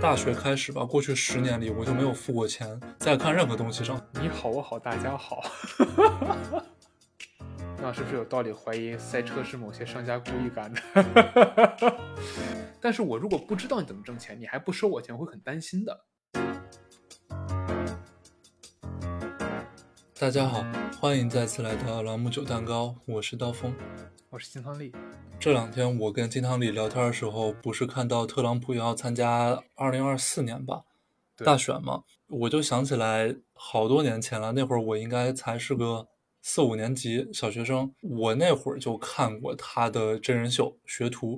大学开始吧，过去十年里我就没有付过钱在看任何东西上。你好，我好，大家好。那是不是有道理怀疑塞车是某些商家故意干的？但是我如果不知道你怎么挣钱，你还不收我钱，我会很担心的。大家好，欢迎再次来到朗姆酒蛋糕，我是刀锋。我是金汤力。这两天我跟金汤里聊天的时候，不是看到特朗普要参加二零二四年吧大选嘛，我就想起来好多年前了，那会儿我应该才是个四五年级小学生，我那会儿就看过他的真人秀《学徒》，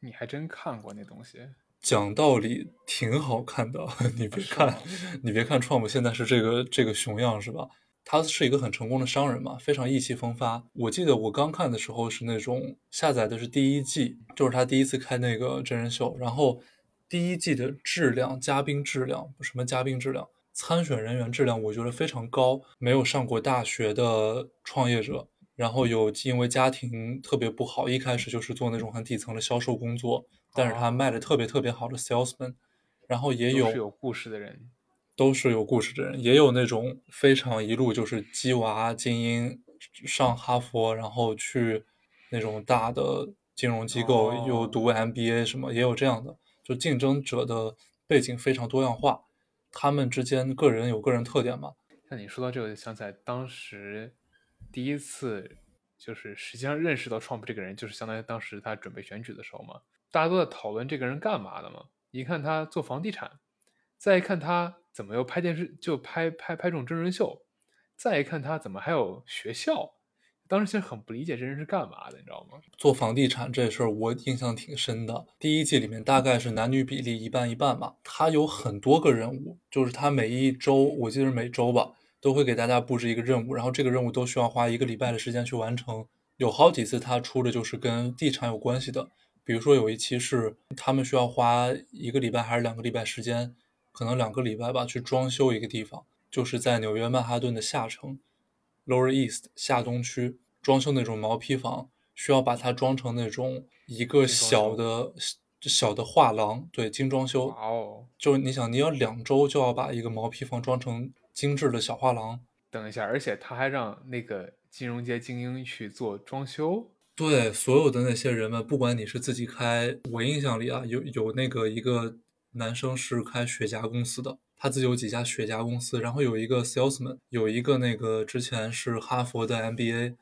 你还真看过那东西？讲道理挺好看的，你别看，你别看 Trump 现在是这个这个熊样是吧？他是一个很成功的商人嘛，非常意气风发。我记得我刚看的时候是那种下载的是第一季，就是他第一次开那个真人秀，然后第一季的质量、嘉宾质量，什么嘉宾质量、参选人员质量，我觉得非常高。没有上过大学的创业者，然后有因为家庭特别不好，一开始就是做那种很底层的销售工作，但是他卖的特别特别好的 salesman，然后也有是有故事的人。都是有故事的人，也有那种非常一路就是鸡娃精英，上哈佛，然后去那种大的金融机构、哦又读 MBA 什么，也有这样的。就竞争者的背景非常多样化，他们之间个人有个人特点嘛。像你说到这个，就想起来当时第一次就是实际上认识到 Trump 这个人，就是相当于当时他准备选举的时候嘛，大家都在讨论这个人干嘛的嘛。一看他做房地产，再一看他怎么又拍电视，就拍拍拍这种真人秀，再一看他怎么还有学校，当时其实很不理解这人是干嘛的，你知道吗？做房地产这事儿，我印象挺深的。第一季里面大概是男女比例一半一半吧，他有很多个任务，就是他每一周，我记得是每周吧，都会给大家布置一个任务，然后这个任务都需要花一个礼拜的时间去完成。有好几次他出的就是跟地产有关系的，比如说有一期是他们需要花一个礼拜还是两个礼拜时间，可能两个礼拜吧，去装修一个地方，就是在纽约曼哈顿的下城 （Lower East） 下东区装修那种毛坯房，需要把它装成那种一个小的小的画廊，对，精装修。哦！就是你想，你要两周就要把一个毛坯房装成精致的小画廊，等一下，而且他还让那个金融街精英去做装修，对，所有的那些人们，不管你是自己开，我印象里啊，有有那个一个男生是开雪茄公司的，他自己有几家雪茄公司，然后有一个 salesman，有一个那个之前是哈佛的 MBA，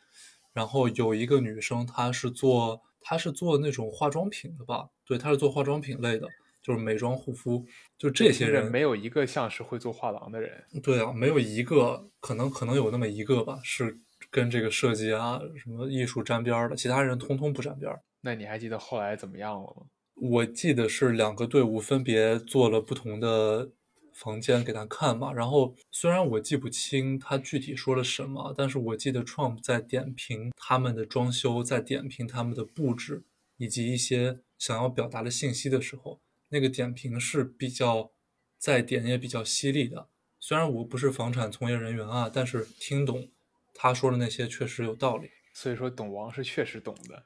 然后有一个女生，她是做她是做那种化妆品的吧？对，她是做化妆品类的，就是美妆护肤，就这些人没有一个像是会做画廊的人。对啊，没有一个，可能可能有那么一个吧，是跟这个设计啊什么艺术沾边的，其他人通通不沾边。那你还记得后来怎么样了吗？我记得是两个队伍分别做了不同的房间给他看嘛，然后虽然我记不清他具体说了什么，但是我记得 Trump 在点评他们的装修，在点评他们的布置以及一些想要表达的信息的时候，那个点评是比较在点也比较犀利的。虽然我不是房产从业人员啊，但是听懂他说的那些确实有道理。所以说，懂王是确实懂的。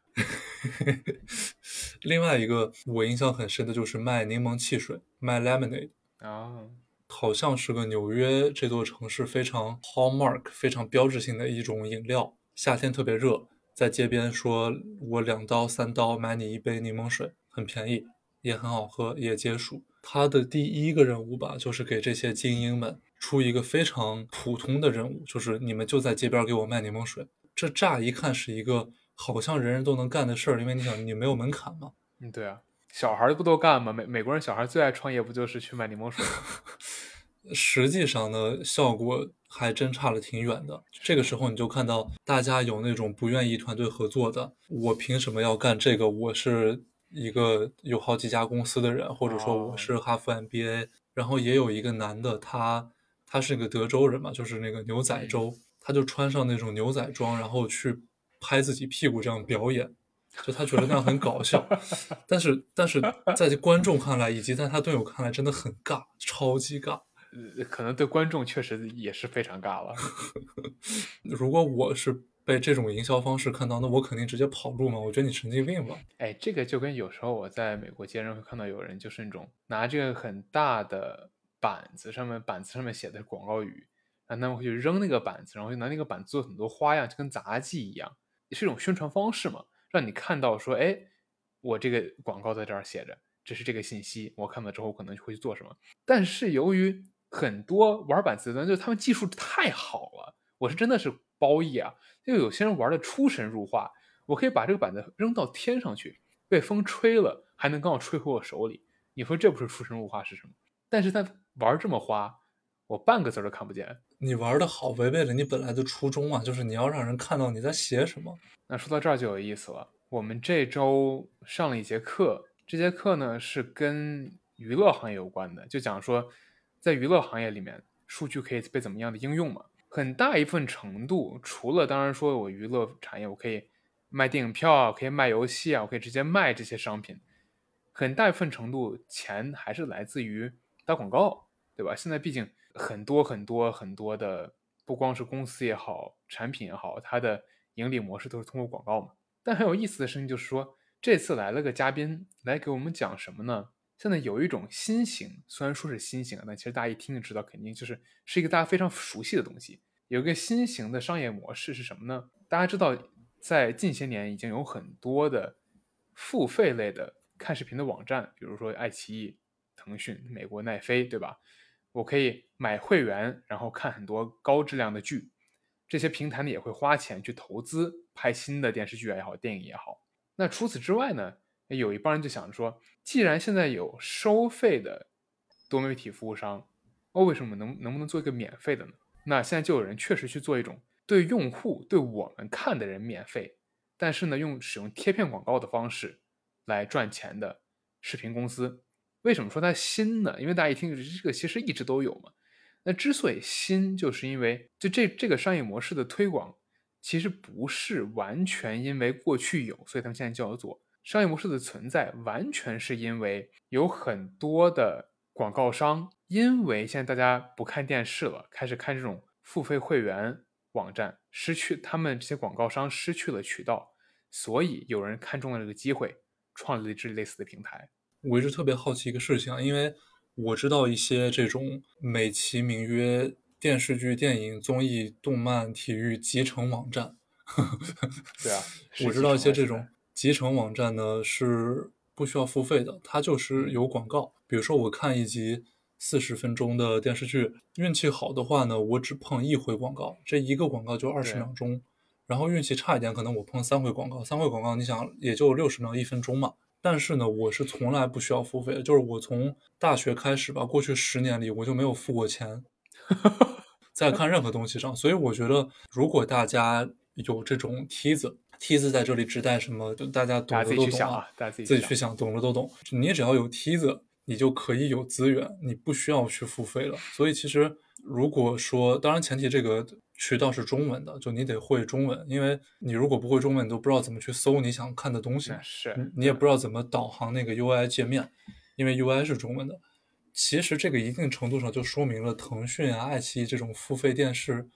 另外一个我印象很深的就是卖柠檬汽水，卖 lemonade，啊，好像是个纽约这座城市非常 hallmark、非常标志性的一种饮料。夏天特别热，在街边说我两刀三刀买你一杯柠檬水，很便宜，也很好喝，也解暑。他的第一个任务吧，就是给这些精英们出一个非常普通的任务，就是你们就在街边给我卖柠檬水。这乍一看是一个好像人人都能干的事儿，因为你想，你没有门槛嘛。嗯，对啊，小孩儿不都干吗？美美国人小孩最爱创业，不就是去卖柠檬水吗？实际上呢，效果还真差了挺远的。这个时候你就看到大家有那种不愿意团队合作的，我凭什么要干这个？我是一个有好几家公司的人，或者说我是哈佛 MBA，、然后也有一个男的，他他是个德州人嘛，就是那个牛仔州，他就穿上那种牛仔装，然后去拍自己屁股这样表演。就他觉得那样很搞笑，但是但是在观众看来，以及在他队友看来，真的很尬，超级尬。呃可能对观众确实也是非常尬了。如果我是被这种营销方式看到，那我肯定直接跑路嘛。我觉得你神经病吧？哎，这个就跟有时候我在美国街上会看到有人就是那种拿这个很大的板子，上面板子上面写的广告语，然后他们会去扔那个板子，然后就拿那个板子做很多花样，就跟杂技一样，是一种宣传方式嘛，让你看到说，哎，我这个广告在这儿写着，这是这个信息，我看到之后可能就会去做什么。但是由于很多玩板子的人，就他们技术太好了，我是真的是褒义啊！就有些人玩的出神入化，我可以把这个板子扔到天上去，被风吹了，还能刚好吹回我手里。你说这不是出神入化是什么？但是他玩这么花，我半个字都看不见。你玩的好，违背了你本来的初衷啊，就是你要让人看到你在写什么。那说到这儿就有意思了。我们这周上了一节课，这节课呢是跟娱乐行业有关的，就讲说。在娱乐行业里面，数据可以被怎么样的应用嘛？很大一份程度，除了当然说我娱乐产业，我可以卖电影票啊，可以卖游戏啊，我可以直接卖这些商品。很大一份程度，钱还是来自于打广告，对吧？现在毕竟很多很多很多的，不光是公司也好，产品也好，它的盈利模式都是通过广告嘛。但很有意思的事情就是说，这次来了个嘉宾来给我们讲什么呢？现在有一种新型，虽然说是新型，但其实大家一听就知道，肯定就是是一个大家非常熟悉的东西。有一个新型的商业模式是什么呢？大家知道，在近些年已经有很多的付费类的看视频的网站，比如说爱奇艺、腾讯、美国奈飞，对吧？我可以买会员，然后看很多高质量的剧。这些平台呢也会花钱去投资拍新的电视剧也好，电影也好。那除此之外呢？有一帮人就想着说，既然现在有收费的多媒体服务商，哦为什么能能不能做一个免费的呢？那现在就有人确实去做一种对用户、对我们看的人免费，但是呢，用使用贴片广告的方式来赚钱的视频公司。为什么说它新呢？因为大家一听这个其实一直都有嘛。那之所以新，就是因为就这这个商业模式的推广，其实不是完全因为过去有，所以他们现在就要做。商业模式的存在，完全是因为有很多的广告商，因为现在大家不看电视了，开始看这种付费会员网站，失去他们这些广告商失去了渠道，所以有人看中了这个机会，创立了这类似的平台。我一直特别好奇一个事情啊，因为我知道一些这种美其名曰电视剧、电影、综艺、动漫、体育集成网站，对啊，我知道一些这种。集成网站呢是不需要付费的，它就是有广告。比如说我看一集四十分钟的电视剧，运气好的话呢，我只碰一回广告，这一个广告就二十秒钟。然后运气差一点，可能我碰三回广告，三回广告你想也就六十秒一分钟嘛。但是呢，我是从来不需要付费的，就是我从大学开始吧，过去十年里我就没有付过钱，在看任何东西上。所以我觉得，如果大家有这种梯子。梯子在这里指代什么？就大家懂的都懂啊，大家自己去想，懂的都懂。你只要有梯子，你就可以有资源，你不需要去付费了。所以其实，如果说，当然前提这个渠道是中文的，就你得会中文，因为你如果不会中文，你都不知道怎么去搜你想看的东西，是你也不知道怎么导航那个 UI 界面，因为 UI 是中文的。其实这个一定程度上就说明了腾讯啊、爱奇艺这种付费电视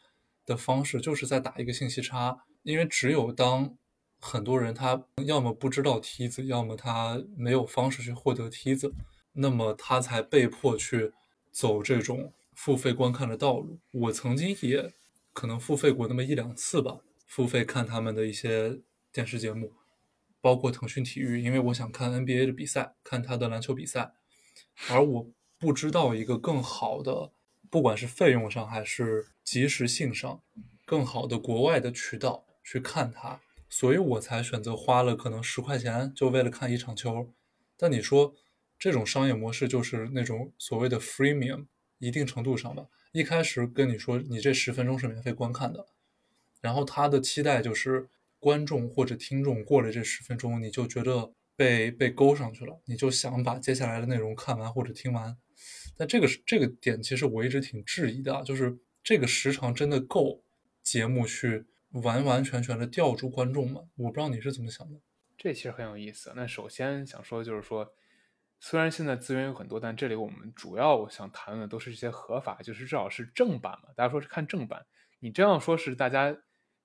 的方式，就是在打一个信息差。因为只有当很多人他要么不知道梯子，要么他没有方式去获得梯子，那么他才被迫去走这种付费观看的道路。我曾经也可能付费过那么一两次吧，付费看他们的一些电视节目，包括腾讯体育，因为我想看 NBA 的比赛，看他的篮球比赛，而我不知道一个更好的，不管是费用上还是及时性上，更好的国外的渠道。去看它，所以我才选择花了可能十块钱，就为了看一场球。但你说这种商业模式就是那种所谓的 freemium，一定程度上吧。一开始跟你说你这十分钟是免费观看的，然后他的期待就是观众或者听众过了这十分钟，你就觉得被被勾上去了，你就想把接下来的内容看完或者听完。但这个这个点其实我一直挺质疑的，就是这个时长真的够节目去。完完全全的吊住观众吗？我不知道你是怎么想的。这其实很有意思。那首先想说就是说，虽然现在资源有很多，但这里我们主要想谈论的都是一些合法，就是至少是正版嘛。大家说是看正版，你这样说是大家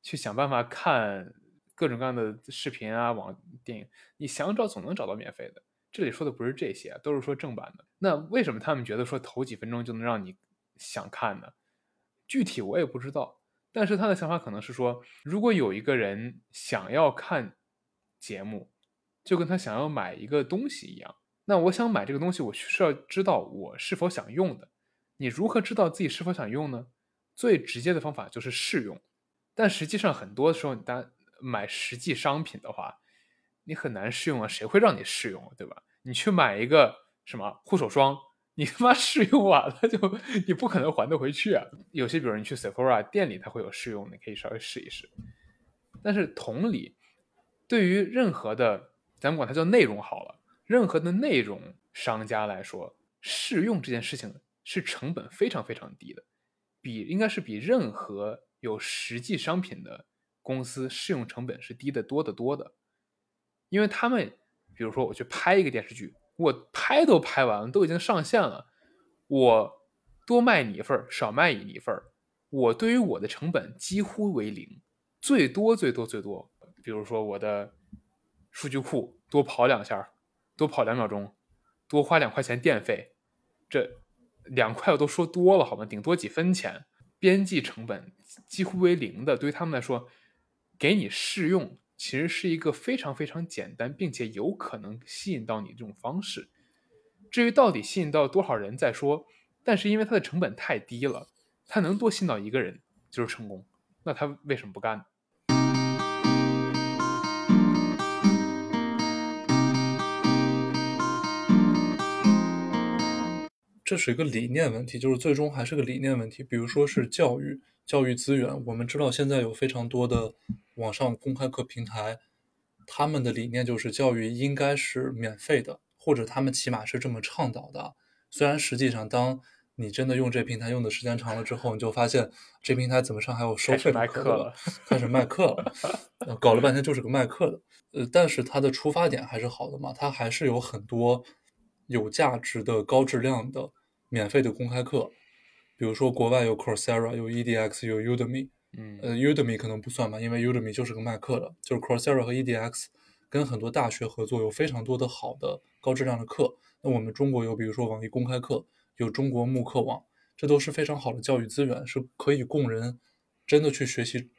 去想办法看各种各样的视频啊、网电影，你想找总能找到免费的。这里说的不是这些，都是说正版的。那为什么他们觉得说头几分钟就能让你想看呢？具体我也不知道。但是他的想法可能是说，如果有一个人想要看节目，就跟他想要买一个东西一样。那我想买这个东西，我需要知道我是否想用的。你如何知道自己是否想用呢？最直接的方法就是试用。但实际上，很多时候你单买实际商品的话，你很难试用啊。谁会让你试用，对吧？你去买一个什么护手霜，你他妈试用完了就你不可能还得回去啊。有些比如你去 Sephora 店里，它会有试用，你可以稍微试一试。但是同理，对于任何的，咱们管它叫内容好了，任何的内容商家来说，试用这件事情是成本非常非常低的，比应该是比任何。有实际商品的公司试用成本是低得多得多的，因为他们，比如说我去拍一个电视剧，我拍都拍完了，都已经上线了，我多卖你一份少卖你一份我对于我的成本几乎为零，最多最多最多，比如说我的数据库多跑两下，多跑两秒钟，多花两块钱电费，这两块我都说多了好吗？顶多几分钱。边际成本几乎为零的，对于他们来说，给你试用其实是一个非常非常简单，并且有可能吸引到你这种方式。至于到底吸引到多少人再说，但是因为它的成本太低了，它能多吸引到一个人就是成功。那他为什么不干呢这是一个理念问题，就是最终还是个理念问题。比如说是教育、教育资源，我们知道现在有非常多的网上公开课平台，他们的理念就是教育应该是免费的，或者他们起码是这么倡导的。虽然实际上，当你真的用这平台用的时间长了之后，你就发现这平台怎么上还有收费的课了，开始卖课了，搞了半天就是个卖课的。呃，但是它的出发点还是好的嘛，它还是有很多有价值的、高质量的。免费的公开课，比如说国外有 Coursera，有 EDX，有 Udemy。嗯，呃，Udemy 可能不算吧，因为 Udemy 就是个卖课的。就是 Coursera 和 EDX 跟很多大学合作，有非常多的好的高质量的课。那我们中国有，比如说网易公开课，有中国慕课网，这都是非常好的教育资源，是可以供人真的去学习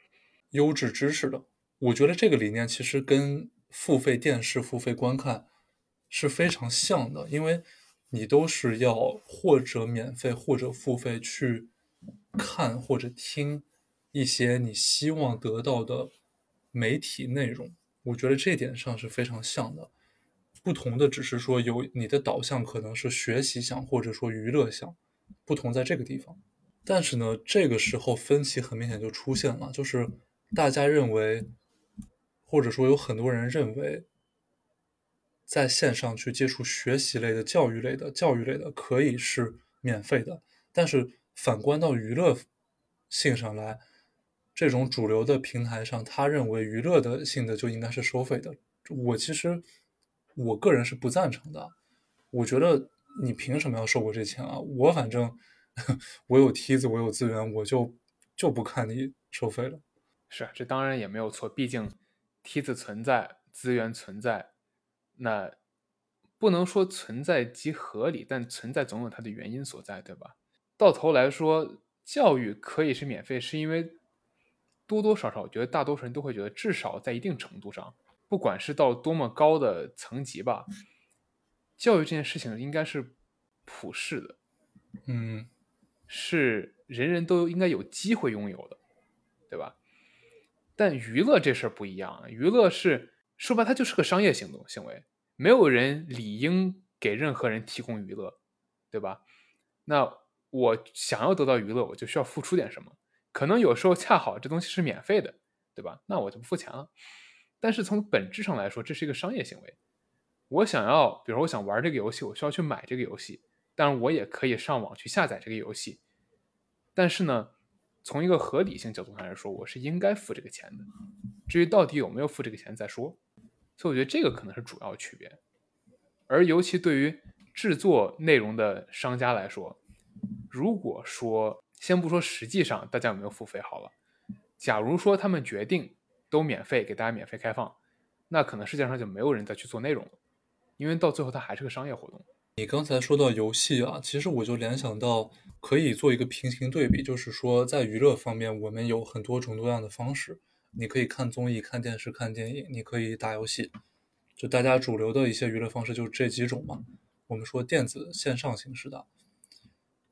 优质知识的。我觉得这个理念其实跟付费电视、付费观看是非常像的，因为。你都是要或者免费或者付费去看或者听一些你希望得到的媒体内容，我觉得这点上是非常像的。不同的只是说有你的导向可能是学习向或者说娱乐向，不同在这个地方。但是呢，这个时候分歧很明显就出现了，就是大家认为，或者说有很多人认为。在线上去接触学习类的、教育类的、教育类的，可以是免费的。但是反观到娱乐性上来，这种主流的平台上，他认为娱乐的性的就应该是收费的。我其实我个人是不赞成的。我觉得你凭什么要收我这钱啊？我反正 我有梯子，我有资源，我就就不看你收费了。是，这当然也没有错，毕竟梯子存在，资源存在。那不能说存在即合理，但存在总有它的原因所在，对吧？到头来说，教育可以是免费，是因为多多少少，我觉得大多数人都会觉得，至少在一定程度上，不管是到多么高的层级吧，教育这件事情应该是普世的，嗯，是人人都应该有机会拥有的，对吧？但娱乐这事儿不一样，娱乐是。说白，它就是个商业行动行为，没有人理应给任何人提供娱乐，对吧？那我想要得到娱乐，我就需要付出点什么。可能有时候恰好这东西是免费的，对吧？那我就不付钱了。但是从本质上来说，这是一个商业行为。我想要，比如说我想玩这个游戏，我需要去买这个游戏，当然我也可以上网去下载这个游戏。但是呢，从一个合理性角度上来说，我是应该付这个钱的。至于到底有没有付这个钱再说。所以我觉得这个可能是主要区别，而尤其对于制作内容的商家来说，如果说先不说实际上大家有没有付费好了，假如说他们决定都免费给大家免费开放，那可能世界上就没有人再去做内容了，因为到最后它还是个商业活动。你刚才说到游戏啊，其实我就联想到可以做一个平行对比，就是说在娱乐方面，我们有很多种多样的方式。你可以看综艺、看电视、看电影，你可以打游戏，就大家主流的一些娱乐方式就是这几种嘛。我们说电子线上形式的，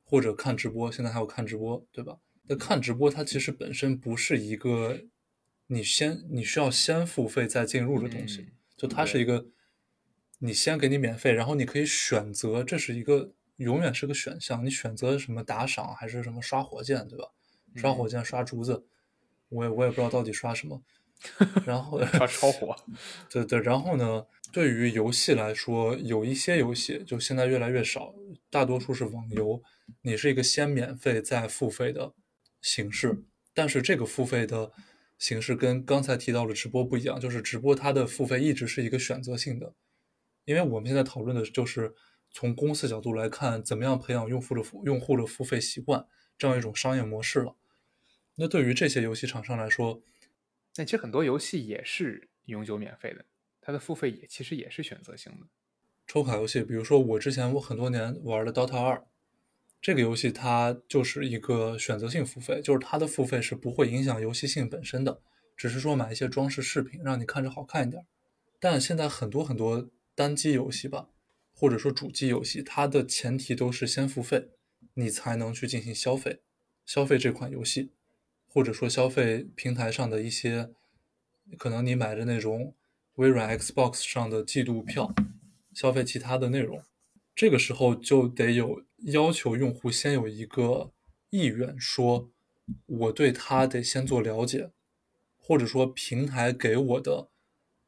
或者看直播，现在还有看直播，对吧？那看直播它其实本身不是一个你先你需要先付费再进入的东西，就它是一个你先给你免费，然后你可以选择，这是一个永远是个选项，你选择什么打赏还是什么刷火箭，对吧？刷火箭、刷竹子。我也我也不知道到底刷什么，然后 刷超火，对对，然后呢，对于游戏来说，有一些游戏就现在越来越少，大多数是网游，你是一个先免费再付费的形式，但是这个付费的形式跟刚才提到的直播不一样，就是直播它的付费一直是一个选择性的，因为我们现在讨论的就是从公司角度来看，怎么样培养用户的用户的付费习惯这样一种商业模式了。那对于这些游戏厂商来说，那其实很多游戏也是永久免费的，它的付费也其实也是选择性的。抽卡游戏，比如说我之前我很多年玩的《DOTA 二》，这个游戏它就是一个选择性付费，就是它的付费是不会影响游戏性本身的，只是说买一些装饰饰品让你看着好看一点。但现在很多很多单机游戏吧，或者说主机游戏，它的前提都是先付费，你才能去进行消费，消费这款游戏。或者说消费平台上的一些，可能你买的那种微软 Xbox 上的季度票，消费其他的内容，这个时候就得有要求用户先有一个意愿，说我对它得先做了解，或者说平台给我的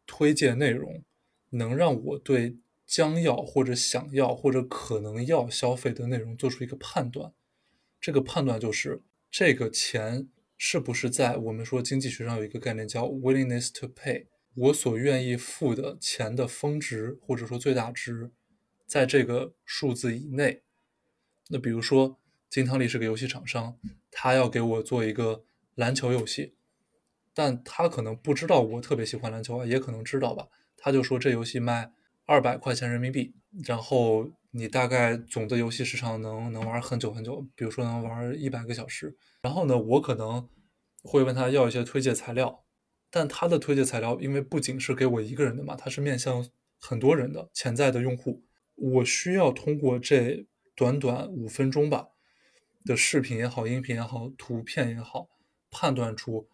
推荐内容能让我对将要或者想要或者可能要消费的内容做出一个判断，这个判断就是这个钱。是不是在我们说经济学上有一个概念叫 willingness to pay，我所愿意付的钱的峰值或者说最大值，在这个数字以内。那比如说金汤力是个游戏厂商，他要给我做一个篮球游戏，但他可能不知道我特别喜欢篮球啊，也可能知道吧。他就说这游戏卖二百块钱人民币，然后你大概总的游戏时长能能玩很久很久，比如说能玩一百个小时。然后呢，我可能会问他要一些推荐材料，但他的推荐材料因为不仅是给我一个人的嘛，他是面向很多人的潜在的用户，我需要通过这短短五分钟吧的视频也好、音频也好、图片也好，判断出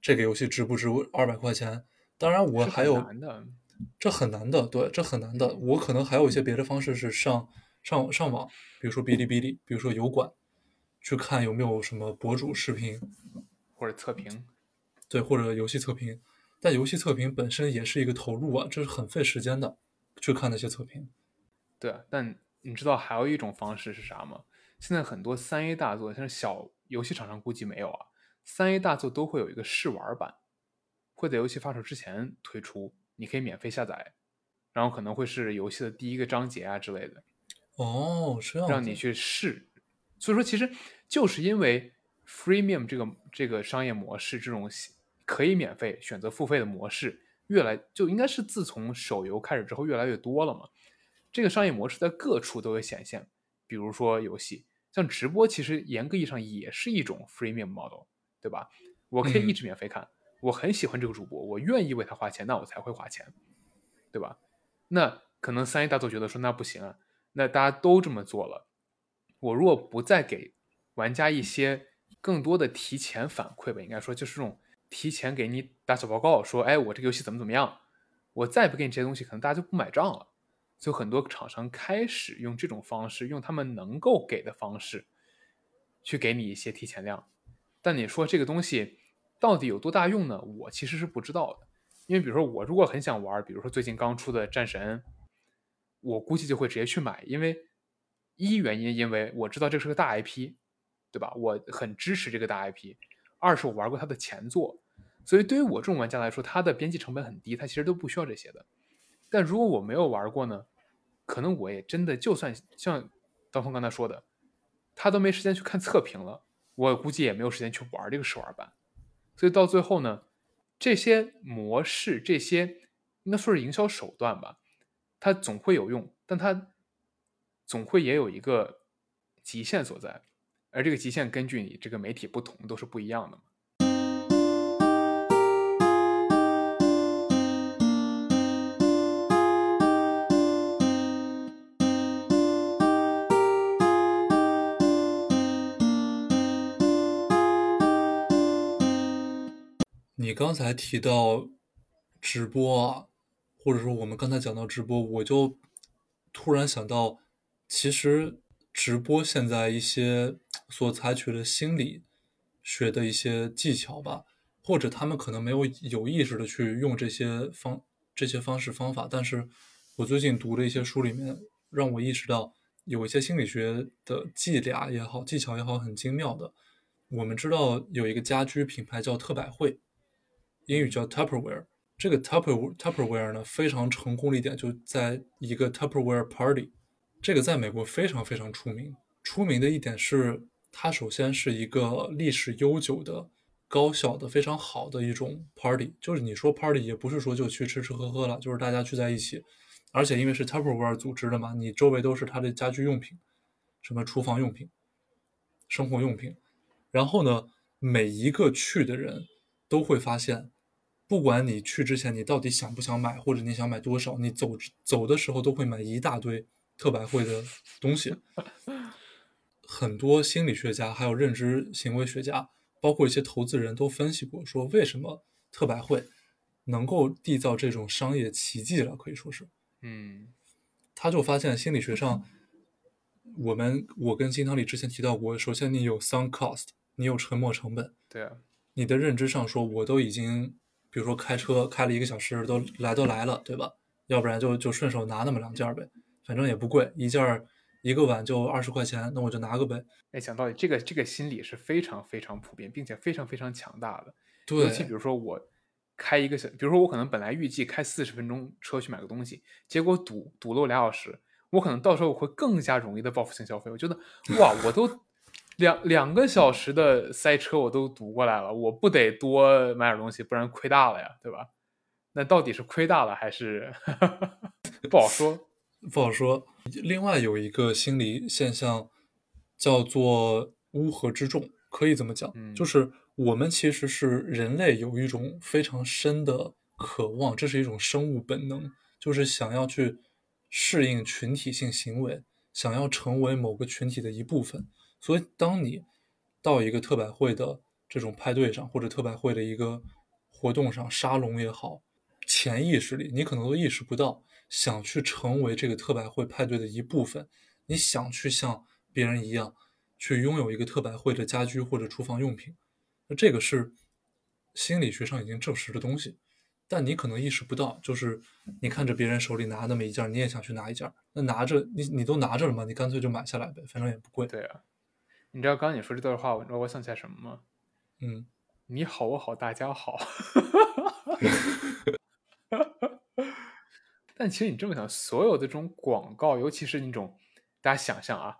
这个游戏值不值二百块钱。当然，我还有这很难的，对，这很难的。我可能还有一些别的方式是上上上网，比如说哔哩哔哩，比如说油管。去看有没有什么博主视频，或者测评，对，或者游戏测评。但游戏测评本身也是一个投入啊，这是很费时间的。去看那些测评，对。但你知道还有一种方式是啥吗？现在很多三 A 大作，像是小游戏厂商估计没有啊。三 A 大作都会有一个试玩版，会在游戏发售之前推出，你可以免费下载，然后可能会是游戏的第一个章节啊之类的。哦，这样，让你去试。所以说，其实就是因为 freemium 这个这个商业模式，这种可以免费选择付费的模式，越来就应该是自从手游开始之后越来越多了嘛。这个商业模式在各处都有显现，比如说游戏，像直播，其实严格意义上也是一种 freemium model，对吧？我可以一直免费看，我很喜欢这个主播，我愿意为他花钱，那我才会花钱，对吧？那可能三 A 大作觉得说那不行啊，那大家都这么做了。我如果不再给玩家一些更多的提前反馈吧，应该说就是这种提前给你打小报告，说，哎，我这个游戏怎么怎么样，我再不给你这些东西，可能大家就不买账了。就很多厂商开始用这种方式，用他们能够给的方式，去给你一些提前量。但你说这个东西到底有多大用呢？我其实是不知道的。因为比如说我如果很想玩，比如说最近刚出的战神，我估计就会直接去买，因为。一原因，因为我知道这是个大 IP，对吧？我很支持这个大 IP。二是我玩过它的前作，所以对于我这种玩家来说，它的边际成本很低，它其实都不需要这些的。但如果我没有玩过呢？可能我也真的就算像刀锋刚才说的，他都没时间去看测评了，我估计也没有时间去玩这个试玩版。所以到最后呢，这些模式，这些应该说是营销手段吧，它总会有用，但它总会也有一个极限所在，而这个极限根据你这个媒体不同都是不一样的嘛。你刚才提到直播啊，或者说我们刚才讲到直播，我就突然想到，其实直播现在一些所采取的心理学的一些技巧吧，或者他们可能没有有意识的去用这些方这些方式方法，但是我最近读的一些书里面，让我意识到有一些心理学的伎俩也好，技巧也好，很精妙的。我们知道有一个家居品牌叫特百惠。英语叫 Tupperware，这个 Tupper Tupperware 呢非常成功的一点就在一个 Tupperware Party，这个在美国非常非常出名。出名的一点是，它首先是一个历史悠久的、高效的、非常好的一种 Party。就是你说 Party 也不是说就去吃吃喝喝了，就是大家聚在一起，而且因为是 Tupperware 组织的嘛，你周围都是它的家居用品，什么厨房用品、生活用品。然后呢，每一个去的人都会发现。不管你去之前你到底想不想买，或者你想买多少，你走走的时候都会买一大堆特百惠的东西。很多心理学家还有认知行为学家，包括一些投资人都分析过，说为什么特百惠能够缔造这种商业奇迹了，可以说是，嗯，他就发现心理学上，我们我跟金汤里之前提到过，首先你有 sunk cost，你有沉没成本，对啊，你的认知上说我都已经。比如说开车开了一个小时，都来都来了，对吧？要不然就就顺手拿那么两件呗，反正也不贵，一件一个碗就二十块钱，那我就拿个呗。哎，讲道理，这个这个心理是非常非常普遍，并且非常非常强大的。对，尤其比如说我开一个小，比如说我可能本来预计开四十分钟车去买个东西，结果堵堵了我俩小时，我可能到时候我会更加容易的报复性消费。我觉得 哇，我都。两两个小时的塞车我都堵过来了，我不得多买点东西，不然亏大了呀，对吧？那到底是亏大了还是 不好说？不好说。另外有一个心理现象叫做乌合之众，可以这么讲，就是我们其实是人类有一种非常深的渴望，这是一种生物本能，就是想要去适应群体性行为，想要成为某个群体的一部分。所以，当你到一个特百惠的这种派对上，或者特百惠的一个活动上，沙龙也好，潜意识里你可能都意识不到，想去成为这个特百惠派对的一部分，你想去像别人一样去拥有一个特百惠的家居或者厨房用品，那这个是心理学上已经证实的东西，但你可能意识不到，就是你看着别人手里拿那么一件，你也想去拿一件，那拿着你你都拿着了嘛，你干脆就买下来呗，反正也不贵。对啊。你知道刚刚你说这段话，我知道我想起来什么吗？嗯，你好，我好，大家好。但其实你这么想，所有的这种广告，尤其是那种大家想象啊，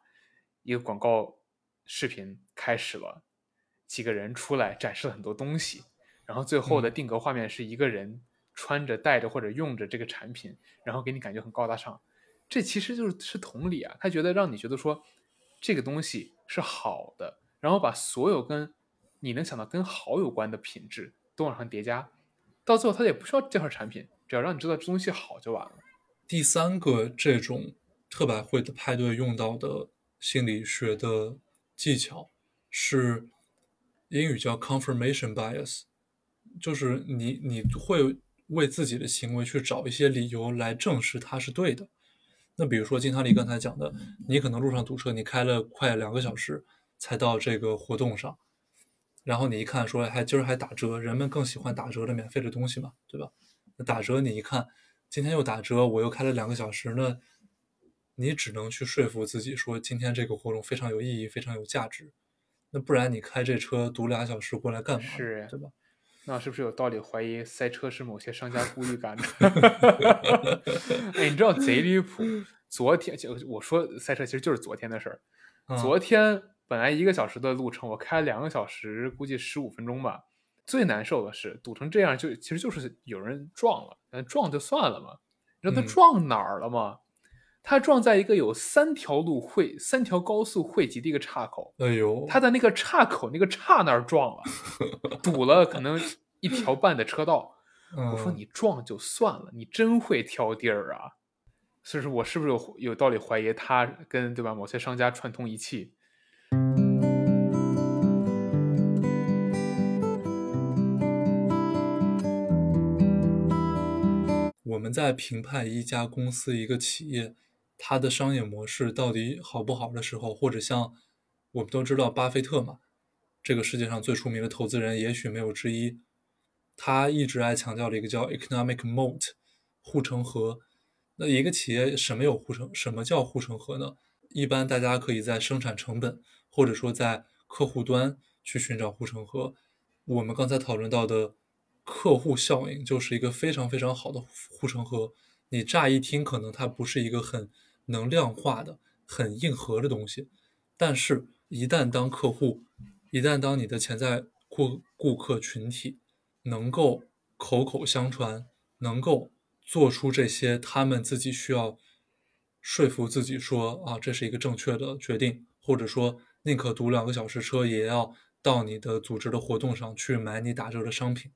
一个广告视频开始了，几个人出来展示了很多东西，然后最后的定格画面是一个人穿着、戴着或者用着这个产品，然后给你感觉很高大上。这其实就是是同理啊，他觉得让你觉得说这个东西。是好的，然后把所有跟你能想到跟好有关的品质都往上叠加，到最后他也不需要介绍产品，只要让你知道这东西好就完了。第三个这种特百惠的派对用到的心理学的技巧是英语叫 confirmation bias，就是你你会为自己的行为去找一些理由来证实它是对的。那比如说金汤力刚才讲的，你可能路上堵车，你开了快两个小时才到这个活动上，然后你一看说还今儿还打折，人们更喜欢打折的免费的东西嘛，对吧？那打折你一看今天又打折，我又开了两个小时，那你只能去说服自己说今天这个活动非常有意义，非常有价值。那不然你开这车堵俩小时过来干嘛？是，对吧？那是不是有道理怀疑塞车是某些商家故意干的？哎，你知道贼离谱！昨天就我说塞车其实就是昨天的事儿。昨天本来一个小时的路程，我开了两个小时，估计十五分钟吧。最难受的是堵成这样，就其实就是有人撞了，嗯，撞就算了嘛。你知道他嗯撞哪儿了吗？他撞在一个有三条路汇、三条高速汇集的一个岔口，哎呦，他在那个岔口那个岔那儿撞了，堵了可能一条半的车道。我说嗯你撞就算了，你真会挑地儿啊！所以说我是不是有有道理怀疑他跟对吧某些商家串通一气？我们在评判一家公司、一个企业，它的商业模式到底好不好的时候，或者像我们都知道巴菲特嘛，这个世界上最出名的投资人，也许没有之一。他一直爱强调的一个叫 economic moat 护城河。那一个企业什么有护城？什么叫护城河呢？一般大家可以在生产成本或者说在客户端去寻找护城河。我们刚才讨论到的客户效应就是一个非常非常好的护城河。你乍一听可能它不是一个很能量化的、很硬核的东西，但是，一旦当客户，一旦当你的潜在顾顾客群体能够口口相传，能够做出这些他们自己需要说服自己说啊，这是一个正确的决定，或者说宁可堵两个小时车，也要到你的组织的活动上去买你打折的商品，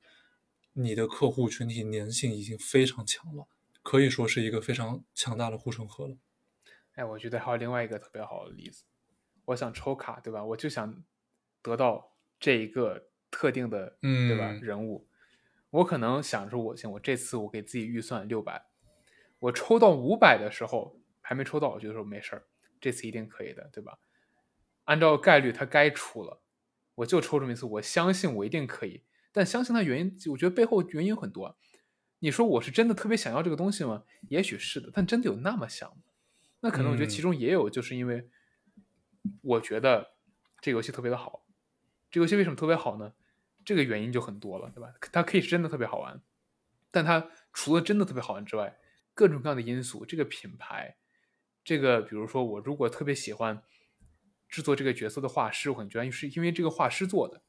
你的客户群体粘性已经非常强了，可以说是一个非常强大的护城河了。哎，我觉得还有另外一个特别好的例子，我想抽卡，对吧？我就想得到这一个特定的，嗯对吧？嗯人物，我可能想说我行，我这次我给自己预算六百，我抽到五百的时候还没抽到，我觉得说没事儿，这次一定可以的，对吧？按照概率，它该出了，我就抽这么一次，我相信我一定可以。但相信它原因，我觉得背后原因有很多。你说我是真的特别想要这个东西吗？也许是的，但真的有那么想吗？那可能我觉得其嗯中也有，就是因为我觉得这个游戏特别的好。这个游戏为什么特别好呢？这个原因就很多了，对吧？它可以是真的特别好玩，但它除了真的特别好玩之外，各种各样的因素，这个品牌，这个比如说我如果特别喜欢制作这个角色的画师，我很觉得是因为这个画师做的，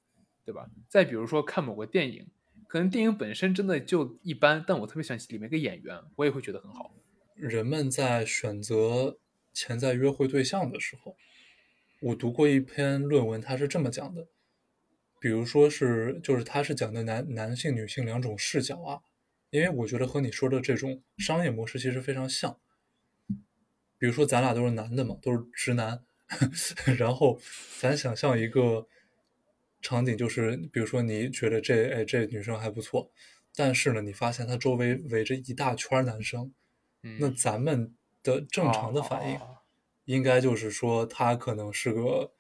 对吧？再比如说看某个电影，可能电影本身真的就一般，但我特别喜欢里面一个演员，我也会觉得很好。人们在选择潜在约会对象的时候，我读过一篇论文，它是这么讲的，比如说是，就是它是讲的男男性、女性两种视角啊，因为我觉得和你说的这种商业模式其实非常像。比如说咱俩都是男的嘛，都是直男，然后咱想象一个场景，就是比如说你觉得这哎这女生还不错，但是呢，你发现她周围围着一大圈男生。嗯，那咱们的正常的反应，哦应该就是说她可能是个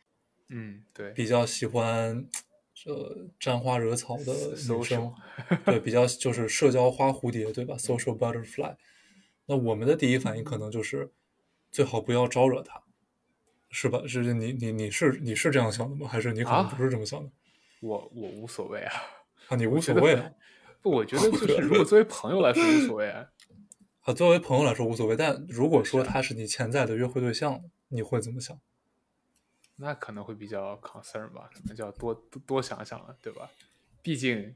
嗯，对，比较喜欢这沾花惹草的女生，对，比较就是社交花蝴蝶，对吧？social butterfly。那我们的第一反应可能就是最好不要招惹他，是吧？是你你你是你是这样想的吗？还是你可能啊不是这么想的？我我无所谓啊，啊，你无所谓啊。不，我觉得 就是如果作为朋友来说无所谓啊。啊，作为朋友来说无所谓，但如果说他是你潜在的约会对象，你会怎么想？那可能会比较 concern 吧，可能就要多多多想想了，对吧？毕竟，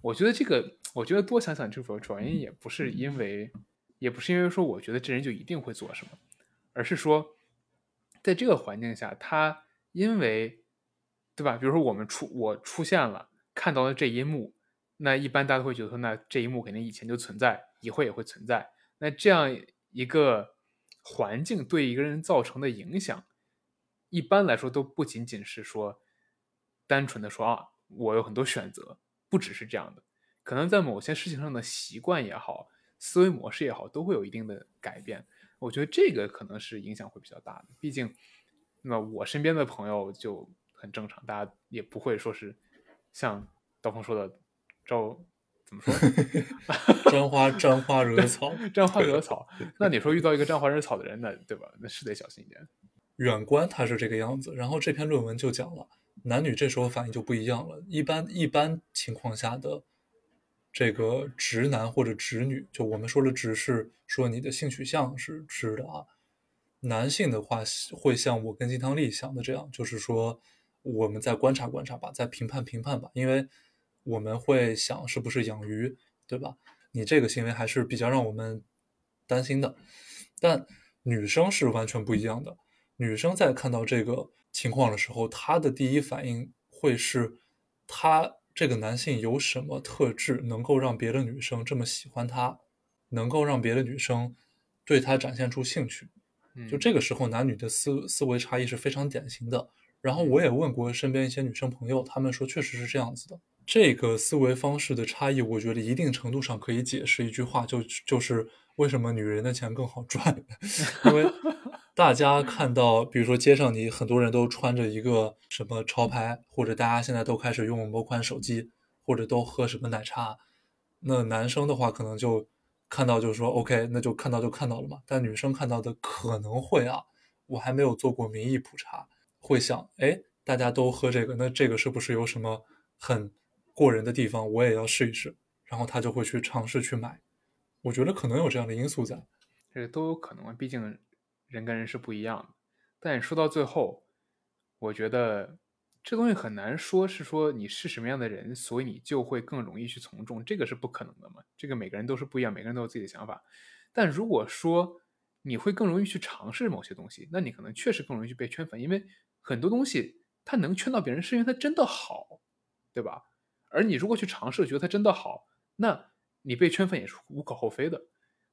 我觉得这个，我觉得多想想这个主要原因也不是因为，也不是因为说我觉得这人就一定会做什么，而是说，在这个环境下，他因为，对吧？比如说我们出我出现了，看到了这一幕，那一般大家都会觉得说，那这一幕肯定以前就存在，以后也会存在。那这样一个环境对一个人造成的影响。一般来说都不仅仅是说单纯的说啊，我有很多选择，不只是这样的，可能在某些事情上的习惯也好，思维模式也好，都会有一定的改变。我觉得这个可能是影响会比较大的。毕竟，那我身边的朋友就很正常，大家也不会说是像刀锋说的招怎么说 沾花沾花惹草，沾花惹草。那你说遇到一个沾花惹草的人，那对吧？那是得小心一点。远观他是这个样子，然后这篇论文就讲了，男女这时候反应就不一样了。一般一般情况下的这个直男或者直女，就我们说的直是说你的性取向是直的啊。男性的话会像我跟金汤力想的这样，就是说我们再观察观察吧，再评判评判吧，因为我们会想是不是养鱼，对吧？你这个行为还是比较让我们担心的。但女生是完全不一样的，女生在看到这个情况的时候，她的第一反应会是，她这个男性有什么特质能够让别的女生这么喜欢他，能够让别的女生对他展现出兴趣。就这个时候，男女的思思维差异是非常典型的。然后我也问过身边一些女生朋友，她们说确实是这样子的。这个思维方式的差异，我觉得一定程度上可以解释一句话，就就是为什么女人的钱更好赚。因为大家看到，比如说街上你很多人都穿着一个什么潮牌，或者大家现在都开始用某款手机，或者都喝什么奶茶，那男生的话可能就看到就说 OK，那就看到就看到了嘛。但女生看到的可能会啊，我还没有做过民意普查，会想哎，大家都喝这个，那这个是不是有什么很？过人的地方我也要试一试，然后他就会去尝试去买。我觉得可能有这样的因素在，这个都有可能，毕竟人跟人是不一样的。但说到最后，我觉得这东西很难说，是说你是什么样的人，所以你就会更容易去从众，这个是不可能的嘛。这个每个人都是不一样，每个人都有自己的想法。但如果说你会更容易去尝试某些东西，那你可能确实更容易去被圈粉，因为很多东西它能圈到别人，是因为它真的好，对吧？而你如果去尝试，觉得它真的好，那你被圈粉也是无可厚非的。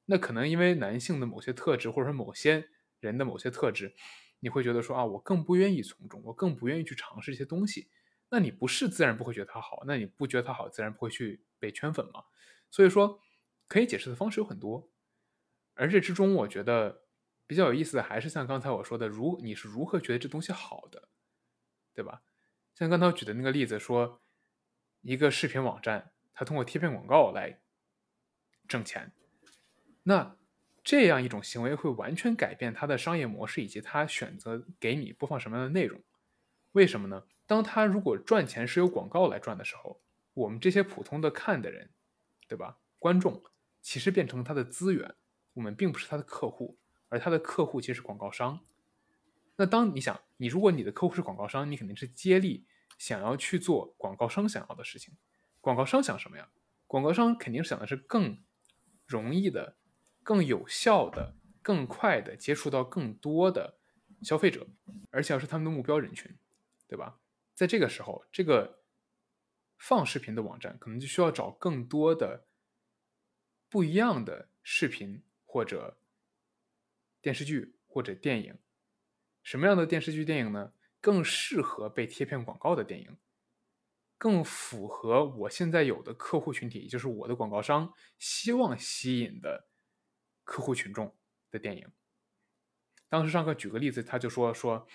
那可能因为男性的某些特质，或者说某些人的某些特质，你会觉得说啊，我更不愿意从众，我更不愿意去尝试这些东西。那你不是自然不会觉得它好，那你不觉得它好，自然不会去被圈粉嘛。所以说，可以解释的方式有很多。而这之中，我觉得比较有意思的还是像刚才我说的，如你是如何觉得这东西好的，对吧？像刚才我举的那个例子说。一个视频网站，它通过贴片广告来挣钱，那这样一种行为会完全改变他的商业模式，以及他选择给你播放什么样的内容。为什么呢？当他如果赚钱是由广告来赚的时候，我们这些普通的看的人，对吧？观众其实变成他的资源，我们并不是他的客户，而他的客户其实是广告商。那当你想，你如果你的客户是广告商，你肯定是接力。想要去做广告商想要的事情，广告商想什么呀？广告商肯定想的是更容易的、更有效的、更快的接触到更多的消费者，而且要是他们的目标人群，对吧？在这个时候，这个放视频的网站可能就需要找更多的不一样的视频或者电视剧或者电影。什么样的电视剧、电影呢？更适合被贴片广告的电影，更符合我现在有的客户群体，也就是我的广告商希望吸引的客户群众的电影。当时上课举个例子，他就说说，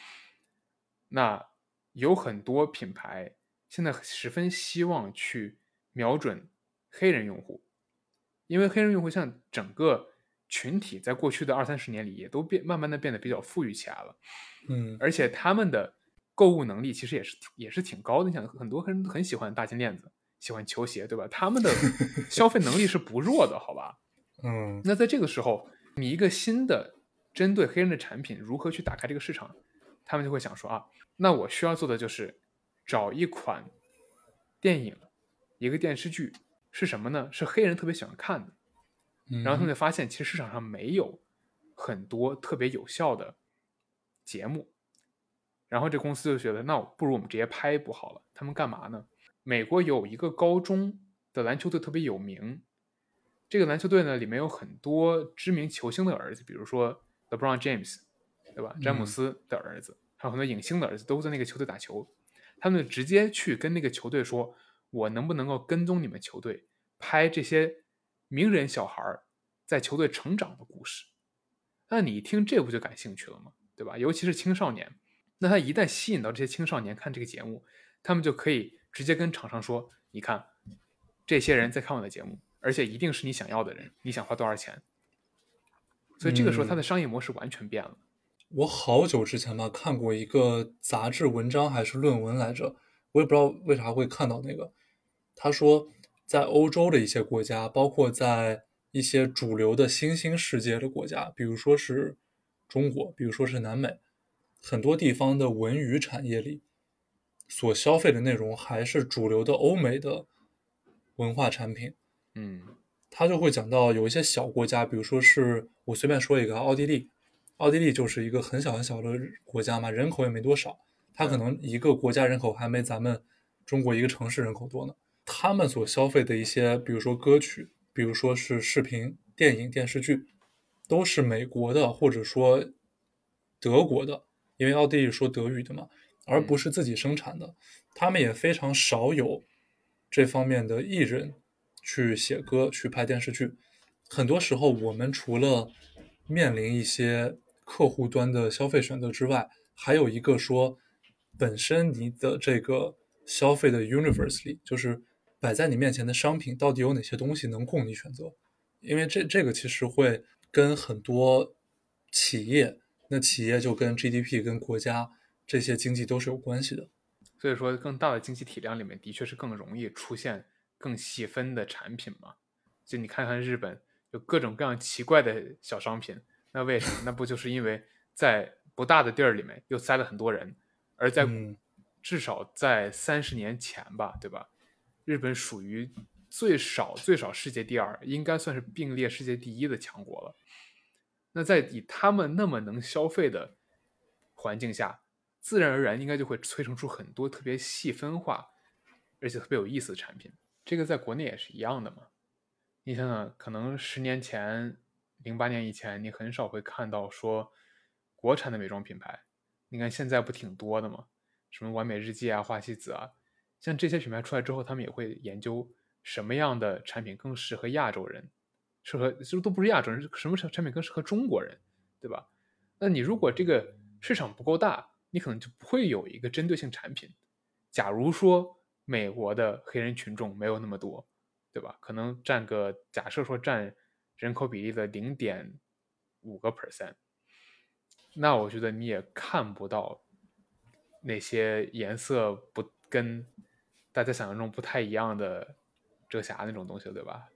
那有很多品牌现在十分希望去瞄准黑人用户，因为黑人用户像整个群体在过去的二三十年里也都变慢慢的变得比较富裕起来了。嗯，而且他们的购物能力其实也是也是挺高的。你想，很多人很喜欢大金链子，喜欢球鞋，对吧？他们的 消费能力是不弱的，好吧？嗯，那在这个时候，你一个新的针对黑人的产品如何去打开这个市场？他们就会想说啊，那我需要做的就是找一款电影，一个电视剧是什么呢？是黑人特别喜欢看的。然后他们就发现，其实市场上没有很多特别有效的。节目，然后这公司就觉得，那不如我们直接拍一部好了。他们干嘛呢？美国有一个高中的篮球队特别有名，这个篮球队呢里面有很多知名球星的儿子，比如说 LeBron James，对吧？詹姆斯的儿子，还有很多影星的儿子都在那个球队打球。他们就直接去跟那个球队说：“我能不能够跟踪你们球队，拍这些名人小孩在球队成长的故事？”那你一听这不就感兴趣了吗？对吧？尤其是青少年，那他一旦吸引到这些青少年看这个节目，他们就可以直接跟厂商说：“你看，这些人在看我的节目，而且一定是你想要的人，你想花多少钱？”所以这个时候，他的商业模式完全变了。我好久之前吧看过一个杂志文章还是论文来着，我也不知道为啥会看到那个。他说，在欧洲的一些国家，包括在一些主流的新兴世界的国家，比如说是。中国，比如说是南美，很多地方的文娱产业里，所消费的内容还是主流的欧美的文化产品，嗯他就会讲到有一些小国家，比如说是我随便说一个奥地利，奥地利就是一个很小很小的国家嘛，人口也没多少，它可能一个国家人口还没咱们中国一个城市人口多呢。他们所消费的一些，比如说歌曲，比如说是视频、电影、电视剧，都是美国的或者说德国的，因为奥地利说德语的嘛，而不是自己生产的。他们也非常少有这方面的艺人去写歌、去拍电视剧。很多时候，我们除了面临一些客户端的消费选择之外，还有一个说，本身你的这个消费的 universe 里，就是摆在你面前的商品到底有哪些东西能供你选择？因为这这个其实会跟很多企业，那企业就跟 GDP、跟国家这些经济都是有关系的。所以说，更大的经济体量里面，的确是更容易出现更细分的产品嘛。就你看看日本，有各种各样奇怪的小商品，那为什么？那不就是因为在不大的地儿里面又塞了很多人，而在嗯至少在三十年前吧，对吧？日本属于最少最少世界第二，应该算是并列世界第一的强国了。那在以他们那么能消费的环境下，自然而然应该就会催生出很多特别细分化，而且特别有意思的产品。这个在国内也是一样的嘛。你想想，可能十年前、零八年以前，你很少会看到说国产的美妆品牌。你看现在不挺多的吗？什么完美日记啊、花西子啊，像这些品牌出来之后，他们也会研究什么样的产品更适合亚洲人，适合其实都不是亚洲人，什么产产品更适合中国人，对吧？那你如果这个市场不够大，你可能就不会有一个针对性产品。假如说美国的黑人群众没有那么多，对吧？可能占个假设说占人口比例的零点五个 percent，那我觉得你也看不到那些颜色不跟大家想象中不太一样的遮瑕那种东西，对吧？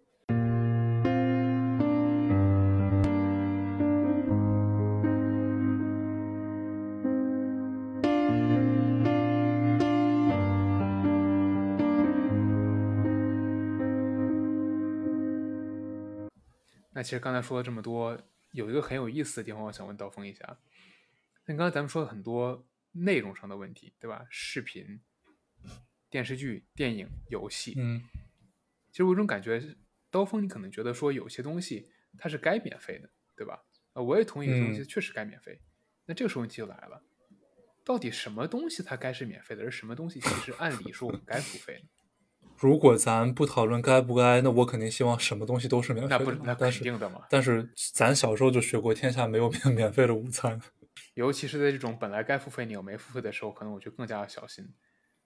其实刚才说了这么多，有一个很有意思的地方，我想问刀锋一下。那刚才咱们说了很多内容上的问题，对吧？视频、电视剧、电影、游戏，嗯其实我有种感觉，刀锋你可能觉得说有些东西它是该免费的，对吧？呃，我也同意有些东西嗯确实该免费。那这个时候问题就来了，到底什么东西它该是免费的，而什么东西其实按理说我们该付费呢？如果咱不讨论该不该，那我肯定希望什么东西都是免费的。那不那肯定的嘛。但是咱小时候就学过，天下没有免免费的午餐。尤其是在这种本来该付费你又没付费的时候，可能我就更加要小心，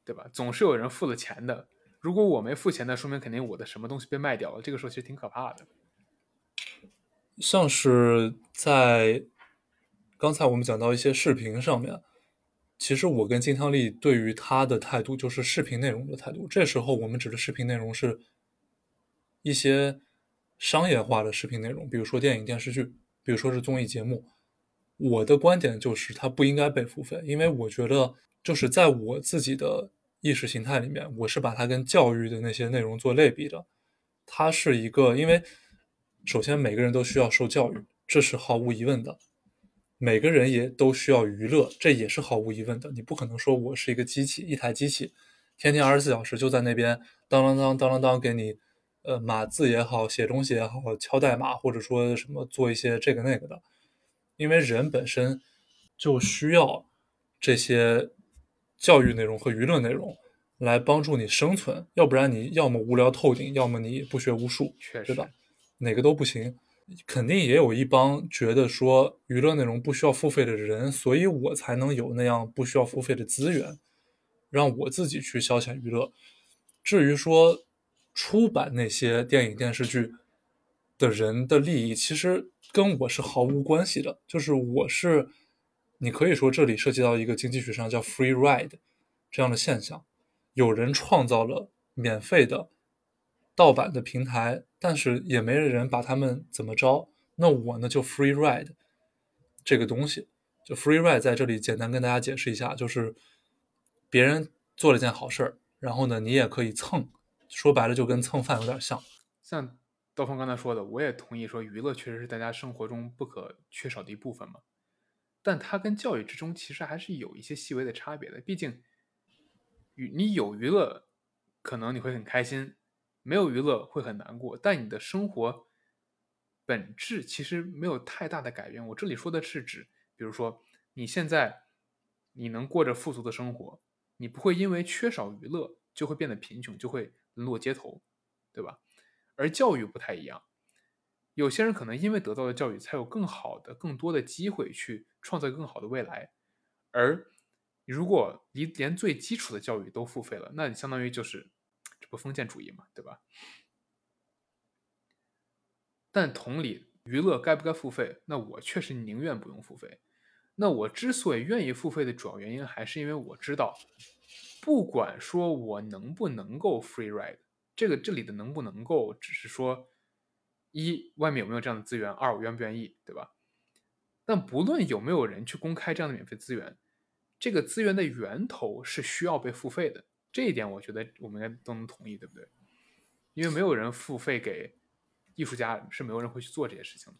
对吧？总是有人付了钱的，如果我没付钱的，说明肯定我的什么东西被卖掉了，这个时候其实挺可怕的。像是在刚才我们讲到一些视频上面，其实我跟金汤力对于他的态度就是视频内容的态度。这时候我们指的视频内容是一些商业化的视频内容，比如说电影、电视剧，比如说是综艺节目。我的观点就是它不应该被付费，因为我觉得就是在我自己的意识形态里面，我是把它跟教育的那些内容做类比的。它是一个，因为首先每个人都需要受教育，这是毫无疑问的。每个人也都需要娱乐，这也是毫无疑问的。你不可能说我是一个机器，一台机器，天天二十四小时就在那边当当当当当当给你，呃，码字也好，写东西也好，敲代码或者说什么做一些这个那个的。因为人本身就需要这些教育内容和娱乐内容来帮助你生存，要不然你要么无聊透顶，要么你不学无术，对吧？哪个都不行。肯定也有一帮觉得说娱乐内容不需要付费的人，所以我才能有那样不需要付费的资源，让我自己去消遣娱乐。至于说出版那些电影电视剧的人的利益，其实跟我是毫无关系的。就是我是，你可以说这里涉及到一个经济学上叫 free ride 这样的现象，有人创造了免费的盗版的平台，但是也没人把他们怎么着。那我呢就 free ride 这个东西，就 free ride 在这里简单跟大家解释一下，就是别人做了件好事儿，然后呢你也可以蹭说白了就跟蹭饭有点像。像刀锋刚才说的，我也同意说，娱乐确实是大家生活中不可缺少的一部分嘛。但它跟教育之中其实还是有一些细微的差别的。毕竟，你有娱乐，可能你会很开心；没有娱乐会很难过。但你的生活本质其实没有太大的改变。我这里说的是指，比如说你现在你能过着富足的生活，你不会因为缺少娱乐就会变得贫穷，就会沦落街头，对吧？而教育不太一样。有些人可能因为得到了教育，才有更好的、更多的机会去创造更好的未来。而如果你连最基础的教育都付费了，那你相当于就是不封建主义嘛，对吧？但同理，娱乐该不该付费？那我确实宁愿不用付费。那我之所以愿意付费的主要原因，还是因为我知道，不管说我能不能够 free ride，这个这里的能不能够，只是说。一外面有没有这样的资源？二我愿不愿意，对吧？但不论有没有人去公开这样的免费资源，这个资源的源头是需要被付费的。这一点我觉得我们应该都能同意，对不对？因为没有人付费给艺术家，是没有人会去做这些事情的。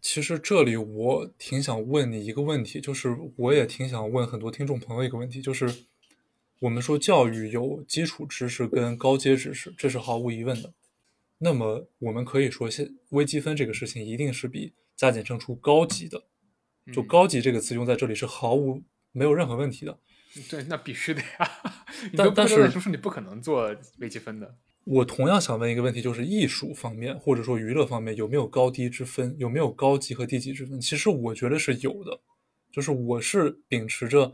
其实这里我挺想问你一个问题，就是我也挺想问很多听众朋友一个问题，就是我们说教育有基础知识跟高阶知识，这是毫无疑问的。那么我们可以说，现微积分这个事情一定是比加减乘除高级的，就高级这个词用在这里是毫无没有任何问题的。对，那必须的呀。但但是是你不可能做微积分的。我同样想问一个问题，就是艺术方面或者说娱乐方面有没有高低之分？有没有高级和低级之分？其实我觉得是有的。就是我是秉持着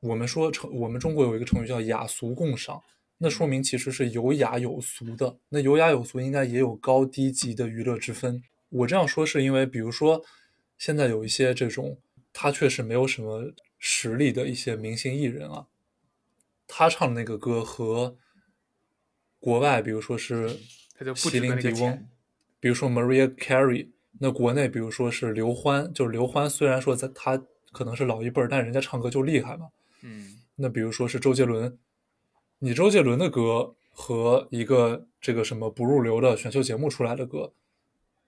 我们说成我们中国有一个成语叫雅俗共赏。那说明其实是有雅有俗的。那有雅有俗，应该也有高低级的娱乐之分。我这样说是因为，比如说，现在有一些这种它确实没有什么实力的一些明星艺人啊，他唱的那个歌和国外，比如说是席琳迪翁，比如说 Maria Carey，那国内比如说是刘欢，就是刘欢，虽然说在他可能是老一辈儿，但人家唱歌就厉害嘛。嗯。那比如说是周杰伦。你周杰伦的歌和一个这个什么不入流的选秀节目出来的歌，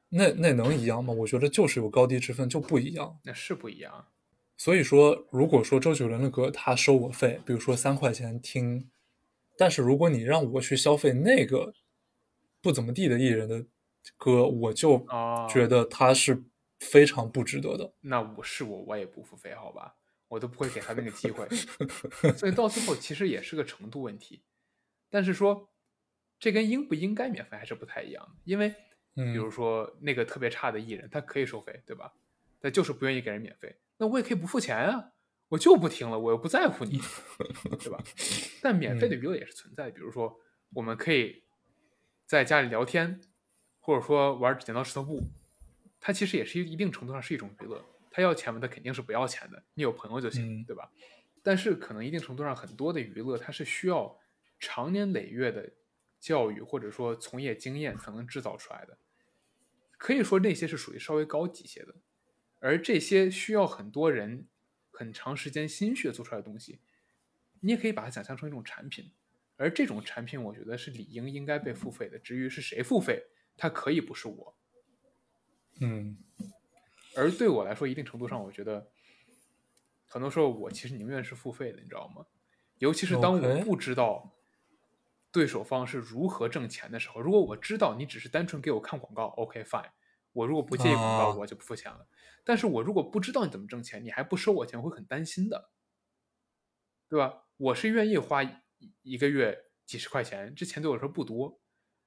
那那能一样吗？我觉得就是有高低之分，就不一样。那是不一样。所以说，如果说周杰伦的歌他收我费，比如说三块钱听，但是如果你让我去消费那个不怎么地的艺人的歌，我就觉得他是非常不值得的。那我是我，我也不付费，好吧？我都不会给他那个机会，所以到最后其实也是个程度问题。但是说这跟应不应该免费还是不太一样的，因为比如说那个特别差的艺人，他可以收费，对吧？他就是不愿意给人免费，那我也可以不付钱啊，我就不听了，我又不在乎你，对吧？但免费的娱乐也是存在的，比如说我们可以在家里聊天，或者说玩剪刀石头布，它其实也是一一定程度上是一种娱乐。他要钱吗？他肯定是不要钱的。你有朋友就行，对吧？但是可能一定程度上，很多的娱乐它是需要长年累月的教育或者说从业经验才能制造出来的。可以说那些是属于稍微高级些的，而这些需要很多人很长时间心血做出来的东西，你也可以把它想象成一种产品。而这种产品，我觉得是理应应该被付费的。至于是谁付费，它可以不是我。嗯。而对我来说，一定程度上，我觉得很多时候我其实宁愿是付费的，你知道吗？尤其是当我不知道对手方是如何挣钱的时候。如果我知道你只是单纯给我看广告，OK fine，我如果不介意广告，我就不付钱了。但是我如果不知道你怎么挣钱，你还不收我钱，我会很担心的，对吧？我是愿意花一个月几十块钱，这钱对我来说不多。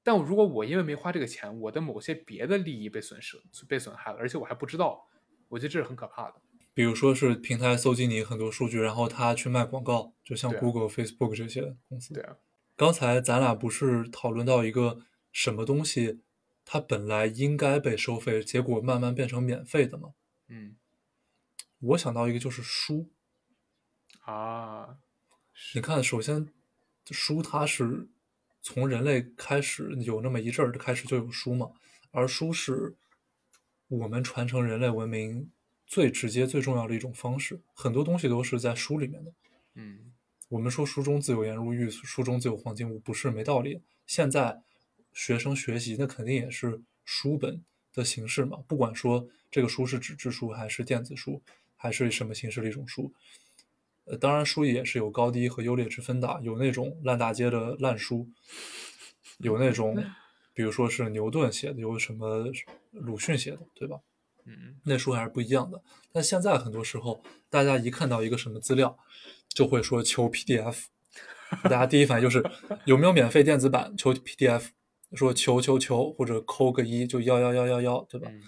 但如果我因为没花这个钱，我的某些别的利益被损失、被损害了，而且我还不知道，我觉得这是很可怕的。比如说是平台搜集你很多数据，然后他去卖广告，就像 Google、Facebook 这些公司。对啊。刚才咱俩不是讨论到一个什么东西，它本来应该被收费，结果慢慢变成免费的嘛？嗯。我想到一个就是书。啊。你看，首先书它是。从人类开始有那么一阵儿开始就有书嘛，而书是我们传承人类文明最直接、最重要的一种方式。很多东西都是在书里面的。嗯，我们说书中自有颜如玉，书中自有黄金屋，不是没道理。现在学生学习那肯定也是书本的形式嘛，不管说这个书是纸质书还是电子书，还是什么形式的一种书。呃，当然书也是有高低和优劣之分的，有那种烂大街的烂书，有那种比如说是牛顿写的，有什么鲁迅写的，对吧？嗯，那书还是不一样的。但现在很多时候，大家一看到一个什么资料，就会说求 PDF，大家第一反应就是有没有免费电子版，求 PDF，说求求求或者扣个一就幺幺幺幺幺，对吧？嗯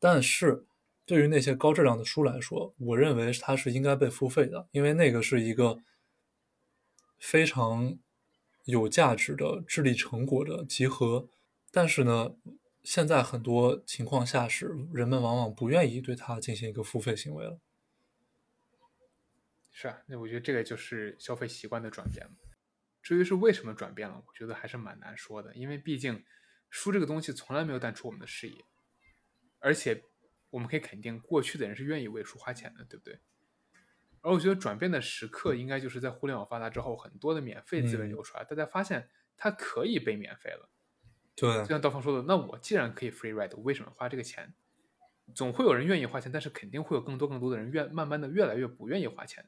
但是对于那些高质量的书来说，我认为它是应该被付费的，因为那个是一个非常有价值的智力成果的集合。但是呢，现在很多情况下是人们往往不愿意对它进行一个付费行为了。是啊，那我觉得这个就是消费习惯的转变了。至于是为什么转变了，我觉得还是蛮难说的，因为毕竟书这个东西从来没有淡出我们的视野，而且我们可以肯定，过去的人是愿意为书花钱的，对不对？而我觉得转变的时刻应该就是在互联网发达之后，很多的免费资源嗯流出来，大家发现它可以被免费了。对就，像刀锋说的，那我既然可以 free ride，我为什么花这个钱？总会有人愿意花钱，但是肯定会有更多更多的人愿慢慢的越来越不愿意花钱。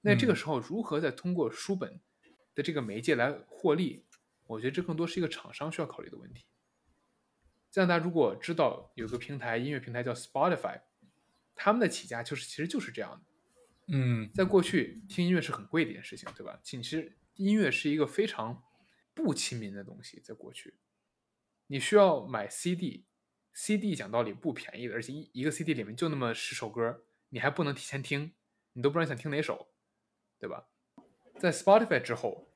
那这个嗯时候，如何再通过书本的这个媒介来获利？我觉得这更多是一个厂商需要考虑的问题。加拿大如果知道有个平台，音乐平台叫 Spotify，他们的起家就是其实就是这样的。嗯在过去听音乐是很贵的一件事情，对吧？其实音乐是一个非常不亲民的东西，在过去，你需要买 CD，CD 讲道理不便宜的，而且一一个 CD 里面就那么十首歌，你还不能提前听，你都不知道你想听哪首，对吧？在 Spotify 之后，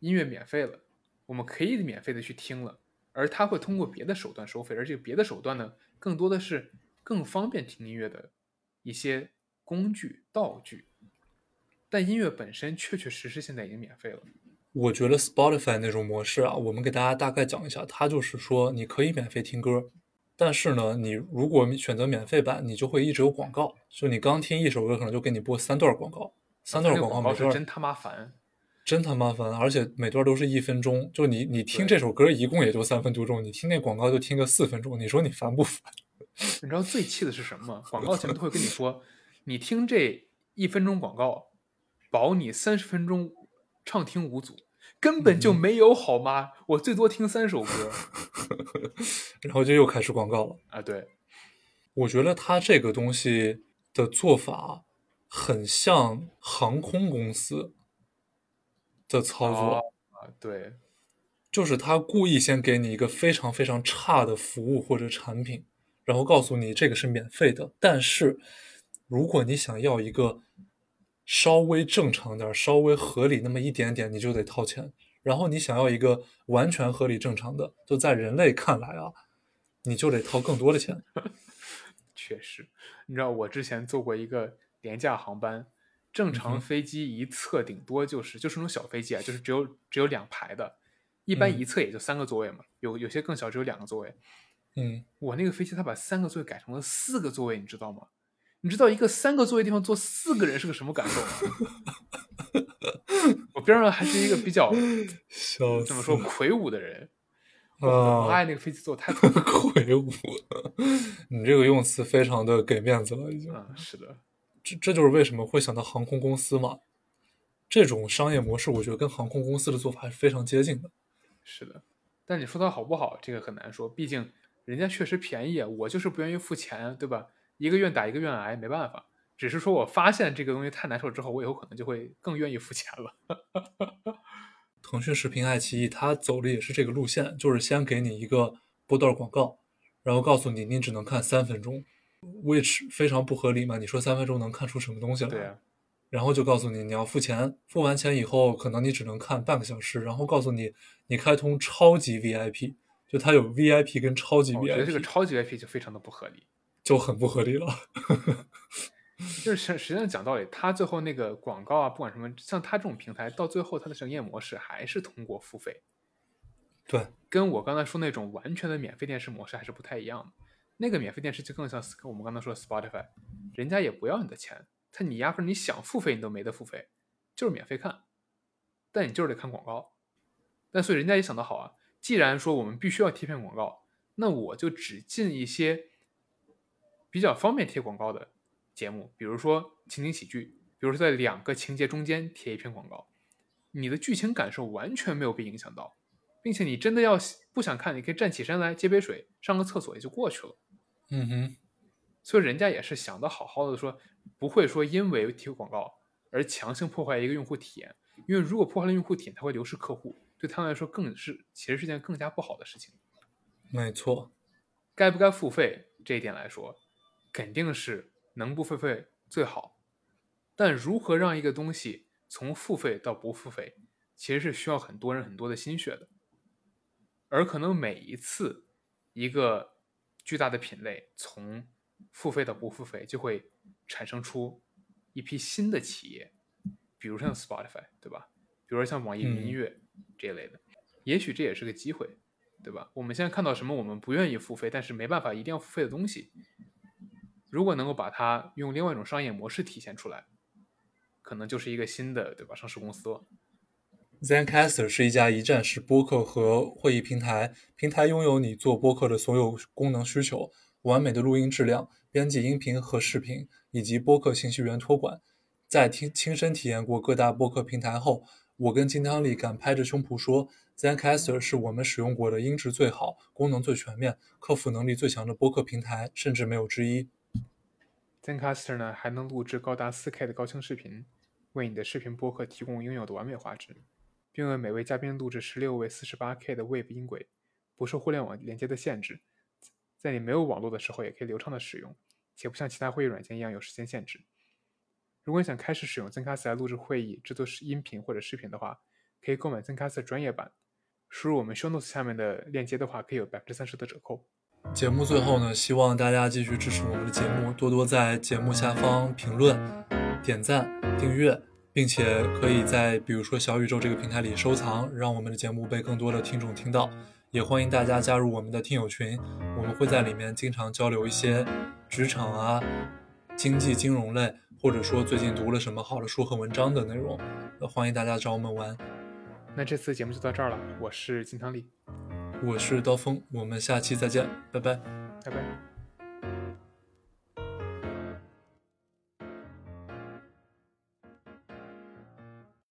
音乐免费了，我们可以免费的去听了，而他会通过别的手段收费，而这个别的手段呢，更多的是更方便听音乐的一些工具道具，但音乐本身确确实实现在已经免费了。我觉得 Spotify 那种模式啊，我们给大家大概讲一下，它就是说你可以免费听歌，但是呢，你如果选择免费版，你就会一直有广告，就你刚听一首歌，可能就给你播三段广告，三段广告每段广告是真他妈烦。真他妈烦，而且每段都是一分钟，就你你听这首歌一共也就三分多钟，你听那广告就听个四分钟，你说你烦不烦？你知道最气的是什么吗？广告前面都会跟你说，你听这一分钟广告，保你三十分钟畅听无阻，根本就没有好吗？我最多听三首歌 然后就又开始广告了。啊！对，我觉得他这个东西的做法很像航空公司的操作。哦啊，对，就是他故意先给你一个非常非常差的服务或者产品，然后告诉你这个是免费的，但是如果你想要一个稍微正常点、稍微合理那么一点点，你就得掏钱。然后你想要一个完全合理正常的，就在人类看来啊，你就得掏更多的钱。确实，你知道我之前坐过一个廉价航班，正嗯常飞机一侧顶多就是就是那种小飞机啊，就是只有只有两排的，一般嗯一侧也就三个座位嘛，有有些更小，只有两个座位。嗯，我那个飞机它把三个座位改成了四个座位，你知道吗？你知道一个三个座位地方坐四个人是个什么感受吗？我边上还是一个比较 怎么说魁梧的人，我啊爱那个飞机坐太。魁梧，你这个用词非常的给面子了，已经。嗯，是的，这这就是为什么会想到航空公司嘛。这种商业模式，我觉得跟航空公司的做法是非常接近的。是的。但你说它好不好，这个很难说，毕竟人家确实便宜啊，我就是不愿意付钱，对吧？一个愿打一个愿挨，没办法。只是说我发现这个东西太难受之后，我以后可能就会更愿意付钱了。腾讯视频、爱奇艺，它走的也是这个路线，就是先给你一个波段广告，然后告诉你你只能看三分钟，which 非常不合理嘛？你说三分钟能看出什么东西来？对啊，然后就告诉你你要付钱，付完钱以后可能你只能看半个小时，然后告诉你你开通超级 VIP，就它有 VIP 跟超级 VIP 我觉得这个超级 VIP 就非常的不合理。就很不合理了。就是实实际上讲道理，它最后那个广告啊，不管什么，像它这种平台，到最后它的商业模式还是通过付费，对，跟我刚才说那种完全的免费电视模式还是不太一样的。那个免费电视就更像我们刚才说的 Spotify，人家也不要你的钱，他你压根你想付费你都没得付费，就是免费看，但你就是得看广告。但所以人家也想得好啊，既然说我们必须要贴片广告，那我就只进一些比较方便贴广告的节目，比如说情景喜剧，比如说在两个情节中间贴一篇广告，你的剧情感受完全没有被影响到，并且你真的要不想看，你可以站起身来接杯水，上个厕所也就过去了。嗯哼，所以人家也是想的好好的，说不会说因为贴广告而强行破坏一个用户体验，因为如果破坏了用户体验，他会流失客户，对他们来说更是其实是件更加不好的事情。没错，该不该付费这一点来说，肯定是能不付费最好。但如何让一个东西从付费到不付费，其实是需要很多人很多的心血的。而可能每一次一个巨大的品类从付费到不付费，就会产生出一批新的企业，比如像 Spotify，对吧？比如说像网易云音乐这一类的，也许这也是个机会。对吧？我们现在看到什么我们不愿意付费，但是没办法一定要付费的东西，如果能够把它用另外一种商业模式体现出来，可能就是一个新的对吧上市公司了。Zencaster 是一家一站式播客和会议平台，平台拥有你做播客的所有功能需求，完美的录音质量、编辑音频和视频，以及播客信息源托管。在听亲身体验过各大播客平台后，我跟金汤力敢拍着胸脯说。Zencaster 是我们使用过的音质最好、功能最全面、客服能力最强的播客平台，甚至没有之一。Zencaster 呢还能录制高达 4K 的高清视频，为你的视频播客提供应有的完美画质，并为每位嘉宾录制16位 48K 的 Wave 音轨，不受互联网连接的限制，在你没有网络的时候也可以流畅的使用，且不像其他会议软件一样有时间限制。如果你想开始使用 ZenCast 来录制会议、制作音频或者视频的话，可以购买 ZenCast 专业版。输入我们 show notes 下面的链接的话，可以有百分之三十的折扣。节目最后呢，希望大家继续支持我们的节目，多多在节目下方评论、点赞、订阅，并且可以在比如说小宇宙这个平台里收藏，让我们的节目被更多的听众听到。也欢迎大家加入我们的听友群，我们会在里面经常交流一些职场啊、经济金融类，或者说最近读了什么好的书和文章的内容。欢迎大家找我们玩。那这次节目就到这儿了，我是金汤力，我是刀锋，我们下期再见，拜拜，拜拜。